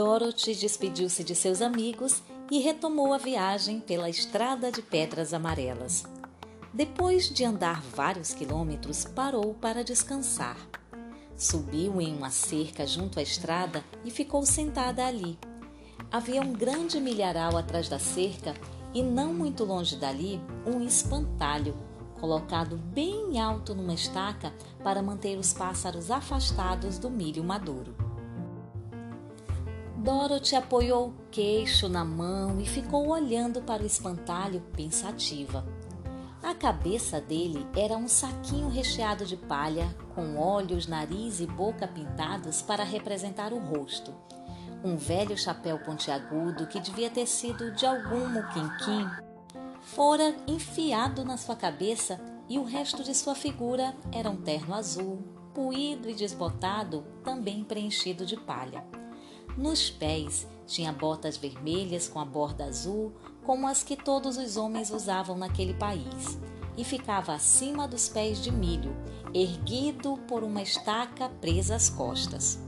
Dorothy despediu-se de seus amigos e retomou a viagem pela estrada de pedras amarelas. Depois de andar vários quilômetros, parou para descansar. Subiu em uma cerca junto à estrada e ficou sentada ali. Havia um grande milharal atrás da cerca e, não muito longe dali, um espantalho, colocado bem alto numa estaca para manter os pássaros afastados do milho maduro. Dorothy apoiou o queixo na mão e ficou olhando para o espantalho pensativa. A cabeça dele era um saquinho recheado de palha, com olhos, nariz e boca pintados para representar o rosto. Um velho chapéu pontiagudo que devia ter sido de algum muquinquim fora enfiado na sua cabeça e o resto de sua figura era um terno azul, puído e desbotado, também preenchido de palha. Nos pés tinha botas vermelhas com a borda azul, como as que todos os homens usavam naquele país, e ficava acima dos pés de milho, erguido por uma estaca presa às costas.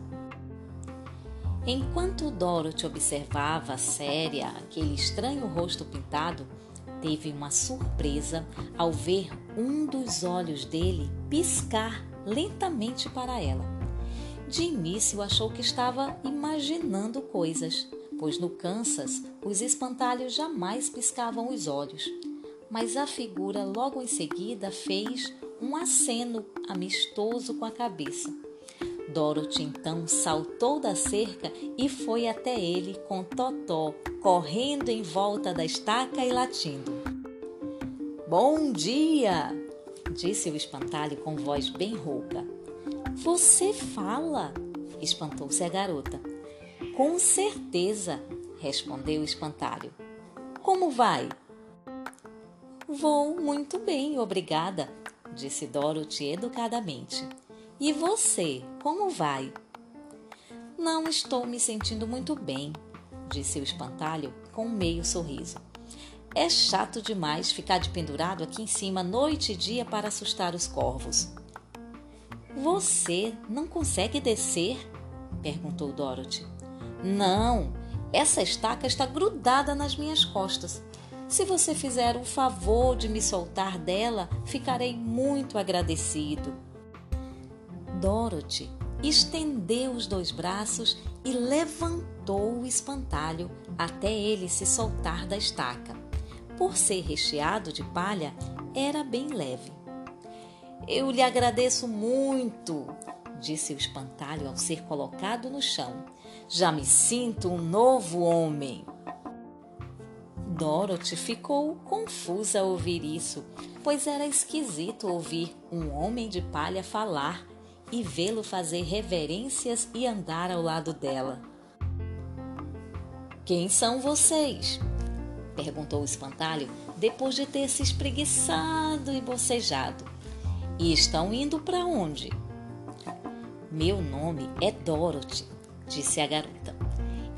Enquanto Dorothy observava séria aquele estranho rosto pintado, teve uma surpresa ao ver um dos olhos dele piscar lentamente para ela. De início achou que estava imaginando coisas, pois no Kansas os espantalhos jamais piscavam os olhos. Mas a figura logo em seguida fez um aceno amistoso com a cabeça. Dorothy então saltou da cerca e foi até ele com Totó, correndo em volta da estaca e latindo. Bom dia! disse o espantalho com voz bem rouca. Você fala? espantou-se a garota. Com certeza, respondeu o espantalho. Como vai? Vou muito bem, obrigada, disse Dorothy educadamente. E você, como vai? Não estou me sentindo muito bem, disse o espantalho com um meio sorriso. É chato demais ficar de pendurado aqui em cima noite e dia para assustar os corvos. Você não consegue descer? perguntou Dorothy. Não, essa estaca está grudada nas minhas costas. Se você fizer o favor de me soltar dela, ficarei muito agradecido. Dorothy estendeu os dois braços e levantou o espantalho até ele se soltar da estaca. Por ser recheado de palha, era bem leve. Eu lhe agradeço muito, disse o espantalho ao ser colocado no chão. Já me sinto um novo homem. Dorothy ficou confusa ao ouvir isso, pois era esquisito ouvir um homem de palha falar e vê-lo fazer reverências e andar ao lado dela. Quem são vocês? perguntou o espantalho depois de ter se espreguiçado e bocejado. E estão indo para onde? Meu nome é Dorothy, disse a garota.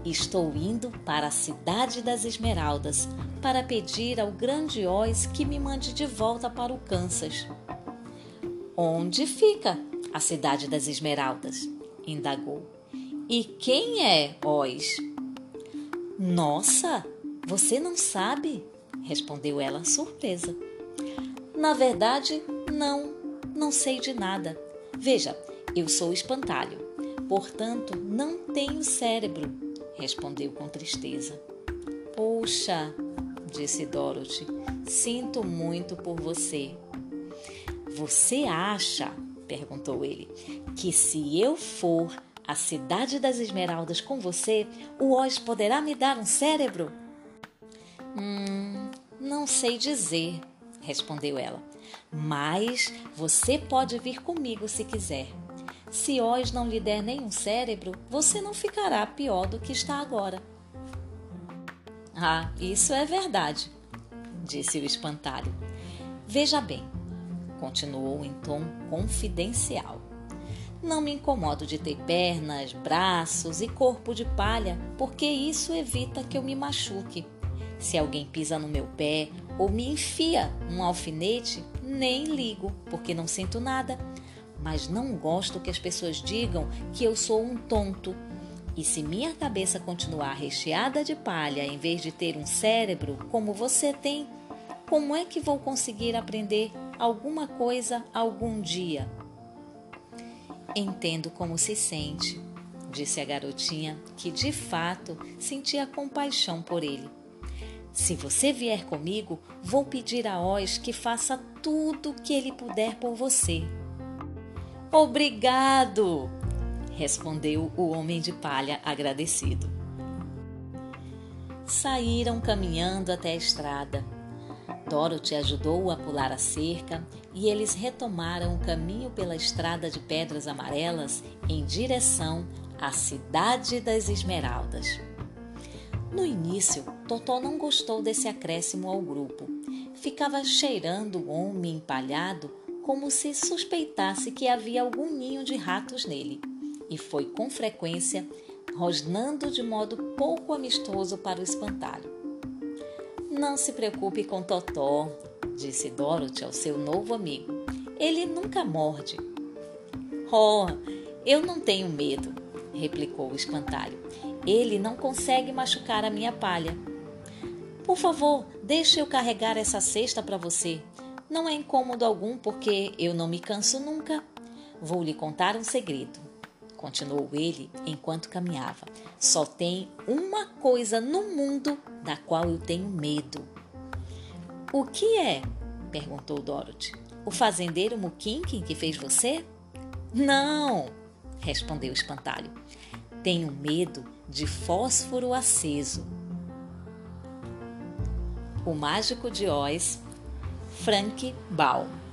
Estou indo para a cidade das Esmeraldas para pedir ao grande Oz que me mande de volta para o Kansas. Onde fica a cidade das Esmeraldas? indagou. E quem é Oz? Nossa, você não sabe? respondeu ela surpresa. Na verdade, não, não sei de nada. Veja, eu sou espantalho, portanto não tenho cérebro, respondeu com tristeza. Poxa, disse Dorothy, sinto muito por você. Você acha, perguntou ele, que se eu for à cidade das esmeraldas com você, o Oz poderá me dar um cérebro? Hum, não sei dizer, respondeu ela. Mas você pode vir comigo se quiser. Se Oz não lhe der nenhum cérebro, você não ficará pior do que está agora. Ah, isso é verdade, disse o espantalho. Veja bem, continuou em tom confidencial. Não me incomodo de ter pernas, braços e corpo de palha, porque isso evita que eu me machuque. Se alguém pisa no meu pé ou me enfia um alfinete, nem ligo, porque não sinto nada. Mas não gosto que as pessoas digam que eu sou um tonto. E se minha cabeça continuar recheada de palha em vez de ter um cérebro como você tem, como é que vou conseguir aprender alguma coisa algum dia? Entendo como se sente, disse a garotinha, que de fato sentia compaixão por ele. Se você vier comigo, vou pedir a Oz que faça tudo o que ele puder por você. Obrigado! respondeu o homem de palha agradecido. Saíram caminhando até a estrada. Dorothy ajudou-o a pular a cerca e eles retomaram o caminho pela estrada de pedras amarelas em direção à cidade das Esmeraldas. No início, Totó não gostou desse acréscimo ao grupo. Ficava cheirando o homem empalhado como se suspeitasse que havia algum ninho de ratos nele, e foi com frequência rosnando de modo pouco amistoso para o espantalho. Não se preocupe com Totó, disse Dorothy ao seu novo amigo. Ele nunca morde. Oh, eu não tenho medo, replicou o espantalho. Ele não consegue machucar a minha palha. Por favor, deixe eu carregar essa cesta para você. Não é incômodo algum porque eu não me canso nunca. Vou lhe contar um segredo, continuou ele enquanto caminhava. Só tem uma coisa no mundo da qual eu tenho medo. O que é? perguntou Dorothy. O fazendeiro Mukinkin que fez você? Não, respondeu o espantalho. Tenho medo de fósforo aceso. O Mágico de Oz Frank Baum